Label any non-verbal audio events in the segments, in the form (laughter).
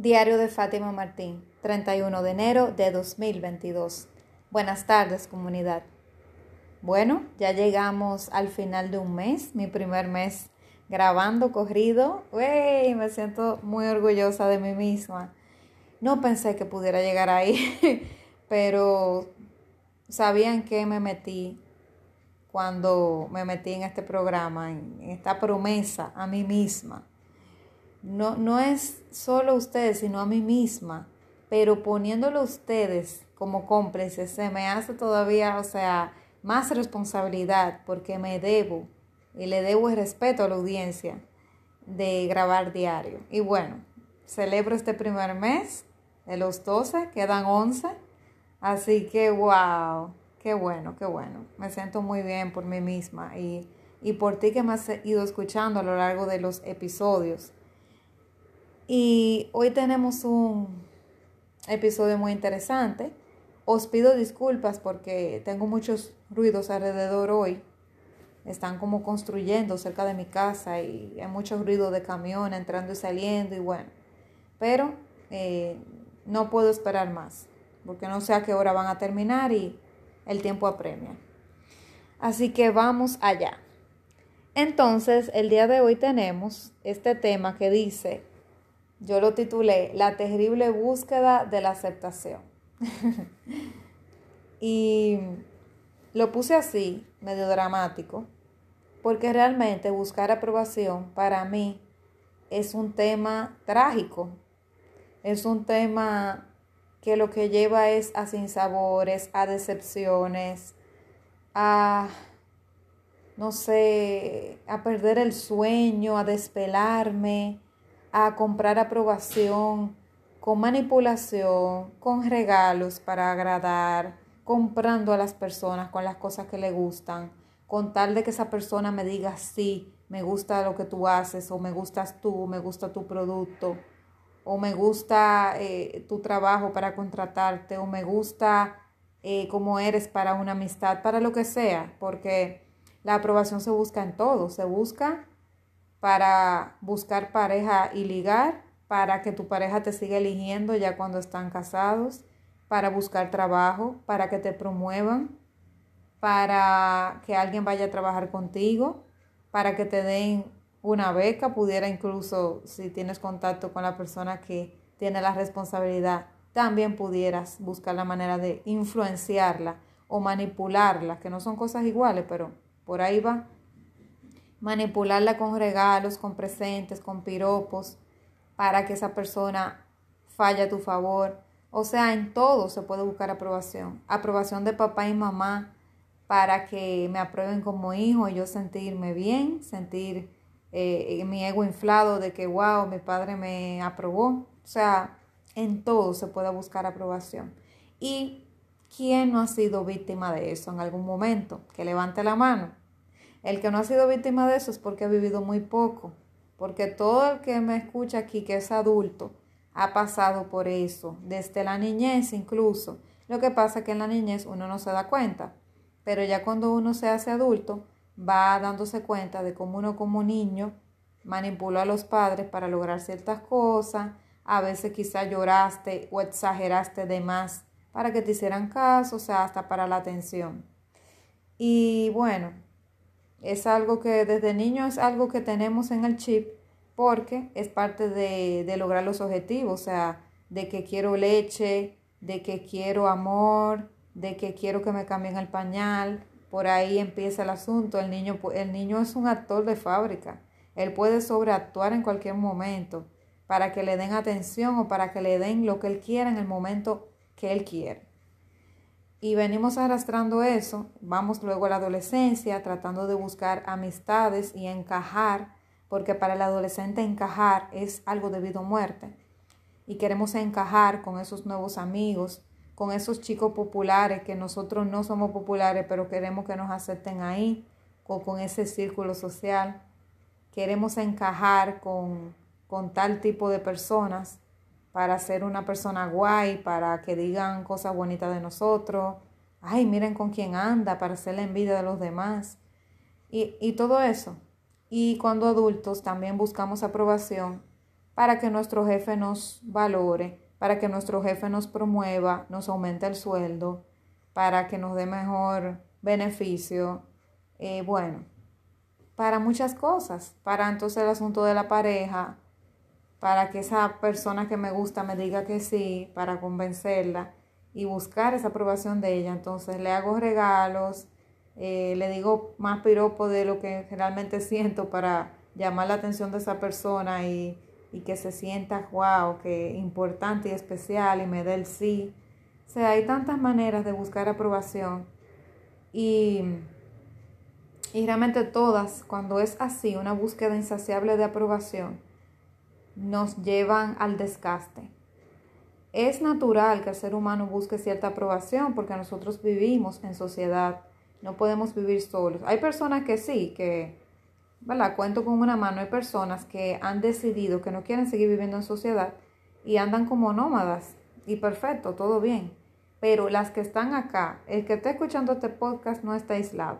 Diario de Fátima Martín, 31 de enero de 2022. Buenas tardes, comunidad. Bueno, ya llegamos al final de un mes, mi primer mes grabando corrido. ¡Wey! Me siento muy orgullosa de mí misma. No pensé que pudiera llegar ahí, (laughs) pero sabían que me metí cuando me metí en este programa, en esta promesa a mí misma no, no es solo ustedes, sino a mí misma, pero poniéndolo ustedes como cómplices, se me hace todavía, o sea, más responsabilidad porque me debo y le debo el respeto a la audiencia de grabar diario. Y bueno, celebro este primer mes de los 12, quedan 11, así que wow, qué bueno, qué bueno. Me siento muy bien por mí misma y, y por ti que me has ido escuchando a lo largo de los episodios. Y hoy tenemos un episodio muy interesante. Os pido disculpas porque tengo muchos ruidos alrededor hoy. Están como construyendo cerca de mi casa y hay mucho ruido de camión entrando y saliendo y bueno. Pero eh, no puedo esperar más porque no sé a qué hora van a terminar y el tiempo apremia. Así que vamos allá. Entonces, el día de hoy tenemos este tema que dice yo lo titulé La terrible búsqueda de la aceptación. (laughs) y lo puse así, medio dramático, porque realmente buscar aprobación para mí es un tema trágico. Es un tema que lo que lleva es a sinsabores, a decepciones, a, no sé, a perder el sueño, a despelarme a comprar aprobación con manipulación, con regalos para agradar, comprando a las personas con las cosas que le gustan, con tal de que esa persona me diga sí, me gusta lo que tú haces, o me gustas tú, me gusta tu producto, o me gusta eh, tu trabajo para contratarte, o me gusta eh, cómo eres para una amistad, para lo que sea, porque la aprobación se busca en todo, se busca para buscar pareja y ligar, para que tu pareja te siga eligiendo ya cuando están casados, para buscar trabajo, para que te promuevan, para que alguien vaya a trabajar contigo, para que te den una beca, pudiera incluso, si tienes contacto con la persona que tiene la responsabilidad, también pudieras buscar la manera de influenciarla o manipularla, que no son cosas iguales, pero por ahí va manipularla con regalos, con presentes, con piropos, para que esa persona falle a tu favor. O sea, en todo se puede buscar aprobación. Aprobación de papá y mamá para que me aprueben como hijo y yo sentirme bien, sentir eh, mi ego inflado de que, wow, mi padre me aprobó. O sea, en todo se puede buscar aprobación. ¿Y quién no ha sido víctima de eso en algún momento? Que levante la mano. El que no ha sido víctima de eso es porque ha vivido muy poco, porque todo el que me escucha aquí que es adulto ha pasado por eso, desde la niñez incluso. Lo que pasa es que en la niñez uno no se da cuenta, pero ya cuando uno se hace adulto va dándose cuenta de cómo uno como niño manipuló a los padres para lograr ciertas cosas, a veces quizá lloraste o exageraste de más para que te hicieran caso, o sea, hasta para la atención. Y bueno, es algo que desde niño es algo que tenemos en el chip porque es parte de, lograr los objetivos, o sea, de que quiero leche, de que quiero amor, de que quiero que me cambien el pañal. Por ahí empieza el asunto. El niño, el niño es un actor de fábrica. Él puede sobreactuar en cualquier momento para que le den atención o para que le den lo que él quiera en el momento que él quiere. Y venimos arrastrando eso, vamos luego a la adolescencia tratando de buscar amistades y encajar, porque para el adolescente encajar es algo de vida o muerte. Y queremos encajar con esos nuevos amigos, con esos chicos populares que nosotros no somos populares, pero queremos que nos acepten ahí, o con ese círculo social. Queremos encajar con, con tal tipo de personas para ser una persona guay, para que digan cosas bonitas de nosotros. Ay, miren con quién anda, para hacer la envidia de los demás. Y, y todo eso. Y cuando adultos también buscamos aprobación para que nuestro jefe nos valore, para que nuestro jefe nos promueva, nos aumente el sueldo, para que nos dé mejor beneficio. Eh, bueno, para muchas cosas, para entonces el asunto de la pareja, para que esa persona que me gusta me diga que sí, para convencerla y buscar esa aprobación de ella. Entonces le hago regalos, eh, le digo más piropo de lo que realmente (laughs) siento para llamar la atención de esa persona y, y que se sienta, wow, que importante y especial y me dé el sí. O sea, hay tantas maneras de buscar aprobación y, y realmente todas, cuando es así, una búsqueda insaciable de aprobación, nos llevan al desgaste. Es natural que el ser humano busque cierta aprobación porque nosotros vivimos en sociedad, no podemos vivir solos. Hay personas que sí, que, ¿verdad? Cuento con una mano, hay personas que han decidido que no quieren seguir viviendo en sociedad y andan como nómadas y perfecto, todo bien. Pero las que están acá, el que está escuchando este podcast no está aislado.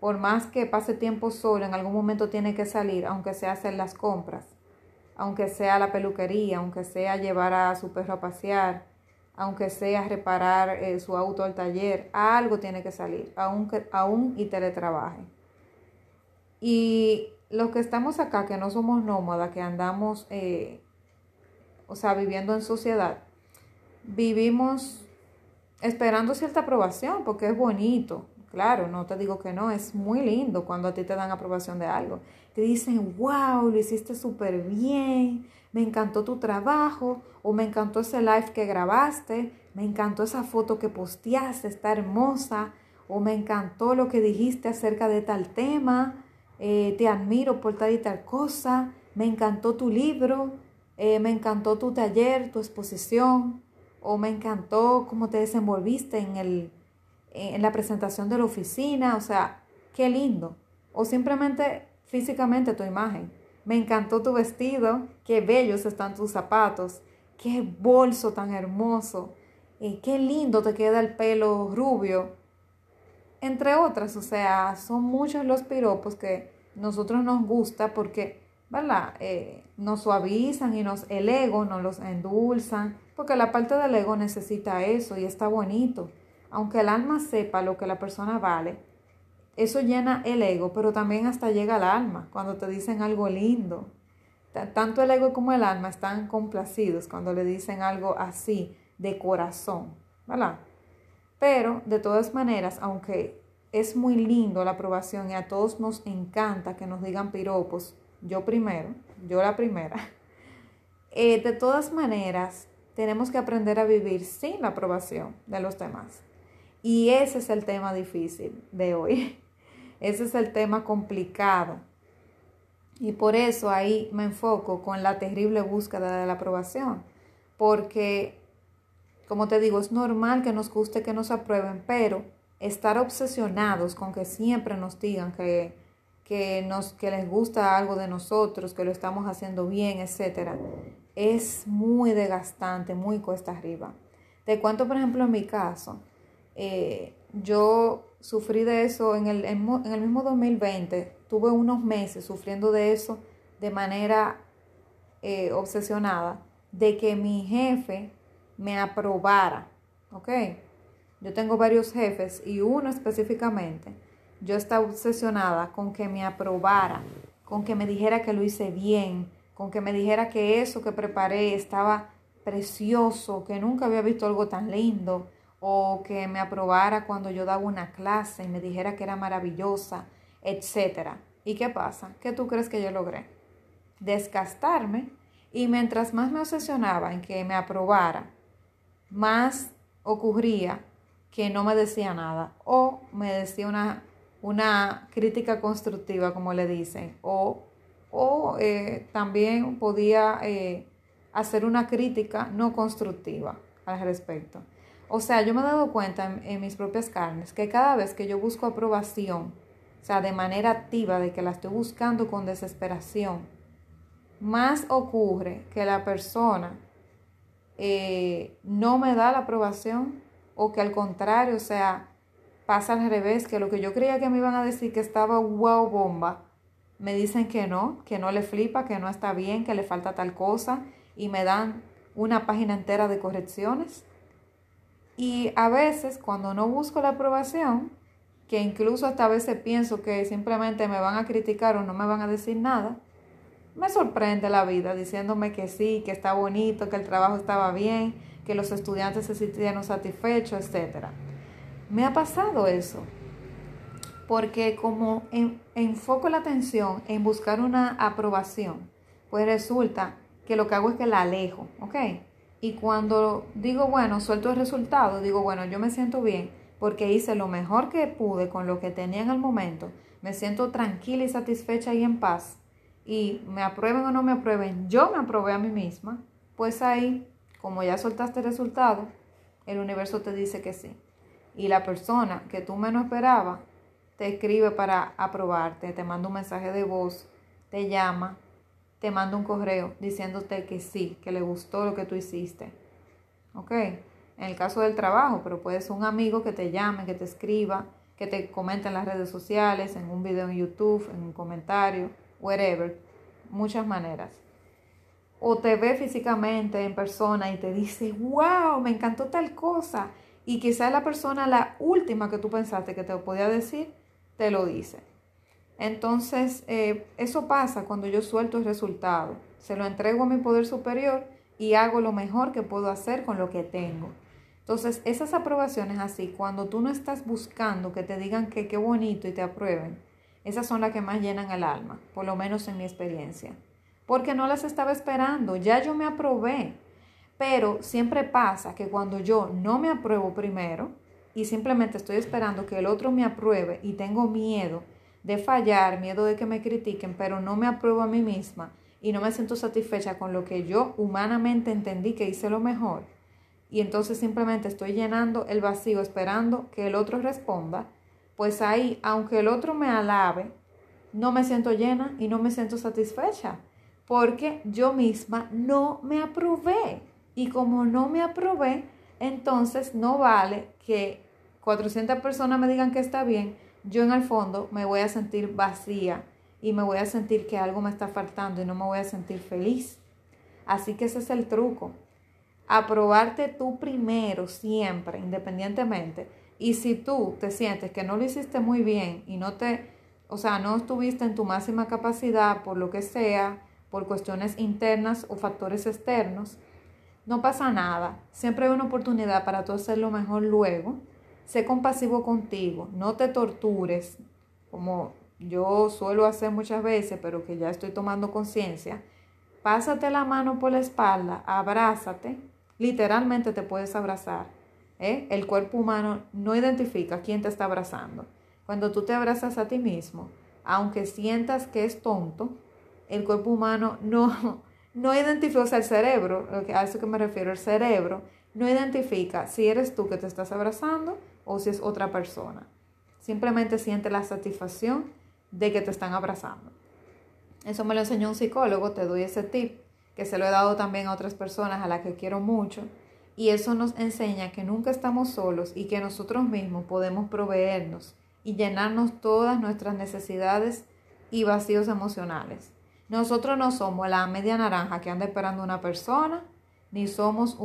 Por más que pase tiempo solo, en algún momento tiene que salir, aunque sea hacer las compras aunque sea la peluquería, aunque sea llevar a su perro a pasear, aunque sea reparar eh, su auto al taller, algo tiene que salir, aunque, aún y teletrabaje. Y los que estamos acá, que no somos nómadas, que andamos, eh, o sea, viviendo en sociedad, vivimos esperando cierta aprobación, porque es bonito, claro, no te digo que no, es muy lindo cuando a ti te dan aprobación de algo te dicen, wow, lo hiciste súper bien, me encantó tu trabajo, o me encantó ese live que grabaste, me encantó esa foto que posteaste, está hermosa, o me encantó lo que dijiste acerca de tal tema, eh, te admiro por tal y tal cosa, me encantó tu libro, eh, me encantó tu taller, tu exposición, o me encantó cómo te desenvolviste en, el, en la presentación de la oficina, o sea, qué lindo. O simplemente físicamente tu imagen. Me encantó tu vestido, qué bellos están tus zapatos, qué bolso tan hermoso, y qué lindo te queda el pelo rubio, entre otras, o sea, son muchos los piropos que nosotros nos gusta porque, ¿verdad? Eh, nos suavizan y nos, el ego nos los endulzan, porque la parte del ego necesita eso y está bonito. Aunque el alma sepa lo que la persona vale, eso llena el ego, pero también hasta llega al alma cuando te dicen algo lindo. Tanto el ego como el alma están complacidos cuando le dicen algo así, de corazón, ¿verdad? Pero de todas maneras, aunque es muy lindo la aprobación y a todos nos encanta que nos digan piropos, yo primero, yo la primera, (laughs) eh, de todas maneras tenemos que aprender a vivir sin la aprobación de los demás. Y ese es el tema difícil de hoy. (laughs) Ese es el tema complicado. Y por eso ahí me enfoco con la terrible búsqueda de la aprobación. Porque, como te digo, es normal que nos guste que nos aprueben, pero estar obsesionados con que siempre nos digan que, que, nos, que les gusta algo de nosotros, que lo estamos haciendo bien, etc., es muy desgastante, muy cuesta arriba. Te cuento, por ejemplo, en mi caso, eh, yo sufrí de eso en el, en, el mismo 2020. Tuve unos meses sufriendo de eso de manera eh, obsesionada, de que mi jefe me aprobara. ¿Ok? Yo tengo varios jefes y uno específicamente, yo estaba obsesionada con que me aprobara, con que me dijera que lo hice bien, con que me dijera que eso que preparé estaba precioso, que nunca había visto algo tan lindo, o que me aprobara cuando yo daba una clase y me dijera que era maravillosa, etc. ¿Y qué pasa? ¿Qué tú crees que yo logré? Desgastarme y mientras más me obsesionaba en que me aprobara, más ocurría que no me decía nada o me decía una, una crítica constructiva, como le dicen, o, o eh, también podía eh, hacer una crítica no constructiva al respecto. O sea, yo me he dado cuenta en, mis propias carnes que cada vez que yo busco aprobación, o sea, de manera activa, de que la estoy buscando con desesperación, más ocurre que la persona eh, no me da la aprobación o que al contrario, o sea, pasa al revés, que lo que yo creía que me iban a decir que estaba wow bomba, me dicen que no, que no le flipa, que no está bien, que le falta tal cosa y me dan una página entera de correcciones. Y a veces cuando no busco la aprobación, que incluso hasta a veces pienso que simplemente me van a criticar o no me van a decir nada, me sorprende la vida diciéndome que sí, que está bonito, que el trabajo estaba bien, que los estudiantes se sintieron satisfechos, etc. Me ha pasado eso, porque como enfoco la atención en buscar una aprobación, pues resulta que lo que hago es que la alejo, ¿ok? Y cuando digo, bueno, suelto el resultado, digo, bueno, yo me siento bien porque hice lo mejor que pude con lo que tenía en el momento, me siento tranquila y satisfecha y en paz, y me aprueben o no me aprueben, yo me aprobé a mí misma, pues ahí, como ya soltaste el resultado, el universo te dice que sí. Y la persona que tú menos esperabas te escribe para aprobarte, te manda un mensaje de voz, te llama, te manda un correo diciéndote que sí, que le gustó lo que tú hiciste. ¿Ok? En el caso del trabajo, pero puede ser un amigo que te llame, que te escriba, que te comente en las redes sociales, en un video en YouTube, en un comentario, whatever. Muchas maneras. O te ve físicamente en persona y te dice, wow, me encantó tal cosa. Y quizás la persona, la última que tú pensaste que te podía decir, te lo dice. Entonces, eh, eso pasa cuando yo suelto el resultado. Se lo entrego a mi poder superior y hago lo mejor que puedo hacer con lo que tengo. Entonces, esas aprobaciones así, cuando tú no estás buscando que te digan que qué bonito y te aprueben, esas son las que más llenan el alma, por lo menos en mi experiencia. Porque no las estaba esperando, ya yo me aprobé. Pero siempre pasa que cuando yo no me apruebo primero y simplemente estoy esperando que el otro me apruebe y tengo miedo, de fallar, miedo de que me critiquen, pero no me apruebo a mí misma y no me siento satisfecha con lo que yo humanamente entendí que hice lo mejor. Y entonces simplemente estoy llenando el vacío esperando que el otro responda, pues ahí, aunque el otro me alabe, no me siento llena y no me siento satisfecha, porque yo misma no me aprobé. Y como no me aprobé, entonces no vale que 400 personas me digan que está bien, yo en el fondo me voy a sentir vacía y me voy a sentir que algo me está faltando y no me voy a sentir feliz. Así que ese es el truco. Aprobarte tú primero, siempre, independientemente. Y si tú te sientes que no lo hiciste muy bien y no te, o sea, no estuviste en tu máxima capacidad por lo que sea, por cuestiones internas o factores externos, no pasa nada. Siempre hay una oportunidad para tú hacerlo mejor luego sé compasivo contigo, no te tortures, como yo suelo hacer muchas veces, pero que ya estoy tomando conciencia. Pásate la mano por la espalda, abrázate, literalmente te puedes abrazar. ¿eh? El cuerpo humano no identifica quién te está abrazando. Cuando tú te abrazas a ti mismo, aunque sientas que es tonto, el cuerpo humano no, (laughs) no identifica, o sea, el cerebro, a eso que me refiero, el cerebro no identifica si eres tú que te estás abrazando o si es otra persona. Simplemente siente la satisfacción de que te están abrazando. Eso me lo enseñó un psicólogo, te doy ese tip, que se lo he dado también a otras personas a las que quiero mucho. Y eso nos enseña que nunca estamos solos y que nosotros mismos podemos proveernos y llenarnos todas nuestras necesidades y vacíos emocionales. Nosotros no somos la media naranja que anda esperando una persona, ni somos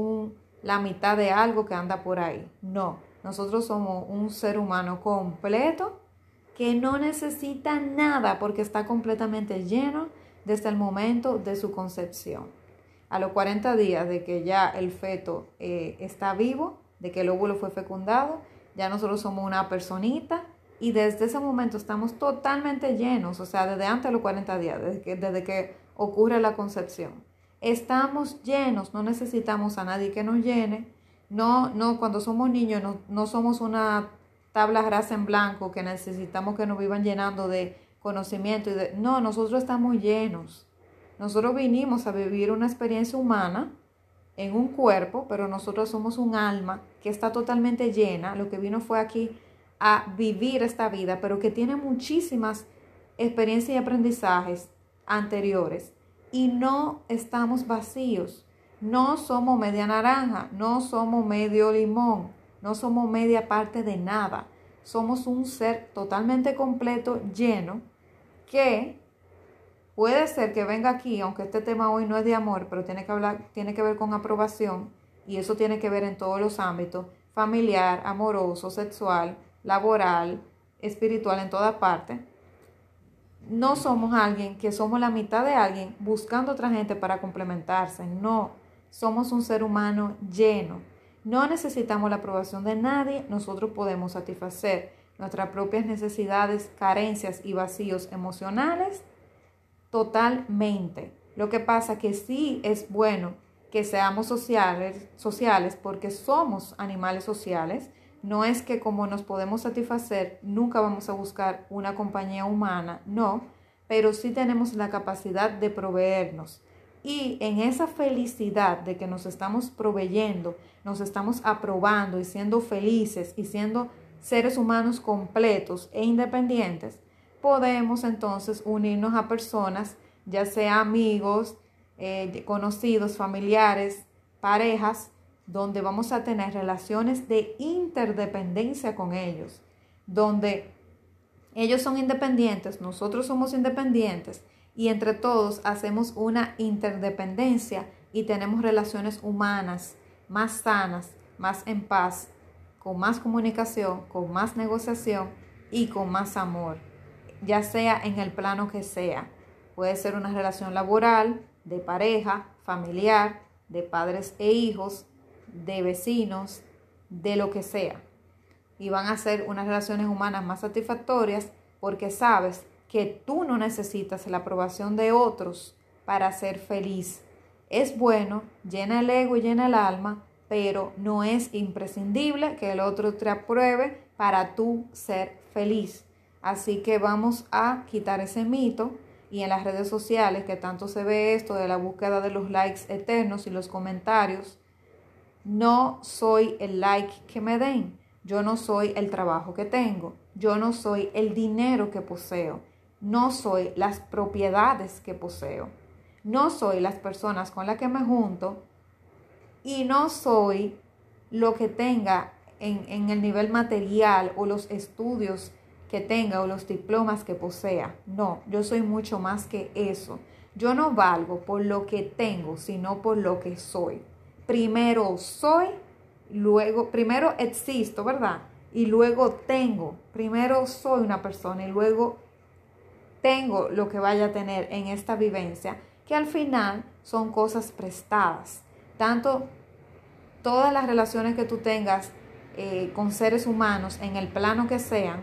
la mitad de algo que anda por ahí. No, nosotros somos un ser humano completo que no necesita nada porque está completamente lleno desde el momento de su concepción. A los 40 días de que ya el feto eh, está vivo, de que el óvulo fue fecundado, ya nosotros somos una personita y desde ese momento estamos totalmente llenos, o sea, desde antes de los 40 días, que, desde que ocurre la concepción. Estamos llenos, no necesitamos a nadie que nos llene, no, no, cuando somos niños no, somos una tabla rasa en blanco que necesitamos que nos vivan llenando de conocimiento y de... No, nosotros estamos llenos. Nosotros vinimos a vivir una experiencia humana en un cuerpo, pero nosotros somos un alma que está totalmente llena. Lo que vino fue aquí a vivir esta vida, pero que tiene muchísimas experiencias y aprendizajes anteriores. Y no estamos vacíos. No somos media naranja, no somos medio limón, no somos media parte de nada. Somos un ser totalmente completo, lleno, que Puede ser que venga aquí, aunque este tema hoy no es de amor, pero tiene que hablar, tiene que ver con aprobación, y eso tiene que ver en todos los ámbitos, familiar, amoroso, sexual, laboral, espiritual, en toda parte. No somos alguien que somos la mitad de alguien buscando otra gente para complementarse. No, somos un ser humano lleno. No necesitamos la aprobación de nadie, nosotros podemos satisfacer nuestras propias necesidades, carencias y vacíos emocionales totalmente. Lo que pasa que sí es bueno que seamos sociales, sociales porque somos animales sociales. No es que como nos podemos satisfacer, nunca vamos a buscar una compañía humana, no, pero sí tenemos la capacidad de proveernos. Y en esa felicidad de que nos estamos proveyendo, nos estamos aprobando y siendo felices y siendo seres humanos completos e independientes, podemos entonces unirnos a personas, ya sea amigos, eh, conocidos, familiares, parejas, donde vamos a tener relaciones de interdependencia con ellos, donde ellos son independientes, nosotros somos independientes y entre todos hacemos una interdependencia y tenemos relaciones humanas más sanas, más en paz, con más comunicación, con más negociación y con más amor, ya sea en el plano que sea. Puede ser una relación laboral, de pareja, familiar, de padres e hijos, de vecinos, de lo que sea. Y van a ser unas relaciones humanas más satisfactorias porque sabes que tú no necesitas la aprobación de otros para ser feliz. Es bueno, llena el ego y llena el alma, pero no es imprescindible que el otro te apruebe para tú ser feliz. Así que vamos a quitar ese mito y en las redes sociales que tanto se ve esto de la búsqueda de los likes eternos y los comentarios, no soy el like que me den, yo no soy el trabajo que tengo, yo no soy el dinero que poseo, no soy las propiedades que poseo, no soy las personas con las que me junto y no soy lo que tenga en, en el nivel material o los estudios que tenga o los diplomas que posea. No, yo soy mucho más que eso. Yo no valgo por lo que tengo, sino por lo que soy. Primero soy, luego, primero existo, ¿verdad? Y luego tengo. Primero soy una persona y luego tengo lo que vaya a tener en esta vivencia, que al final son cosas prestadas. Tanto todas las relaciones que tú tengas eh, con seres humanos en el plano que sean,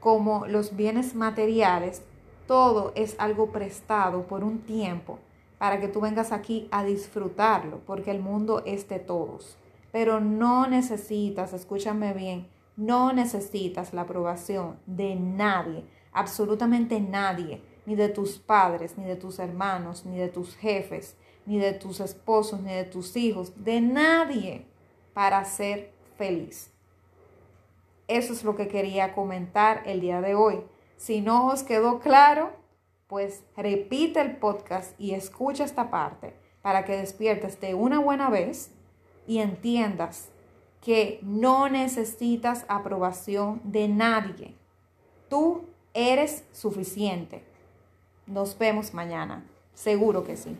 como los bienes materiales, todo es algo prestado por un tiempo para que tú vengas aquí a disfrutarlo, porque el mundo es de todos. Pero no necesitas, escúchame bien, no necesitas la aprobación de nadie, absolutamente nadie, ni de tus padres, ni de tus hermanos, ni de tus jefes, ni de tus esposos, ni de tus hijos, de nadie para ser feliz. Eso es lo que quería comentar el día de hoy. Si no os quedó claro, pues repite el podcast y escucha esta parte para que despiertes de una buena vez y entiendas que no necesitas aprobación de nadie. Tú eres suficiente. Nos vemos mañana. Seguro que sí.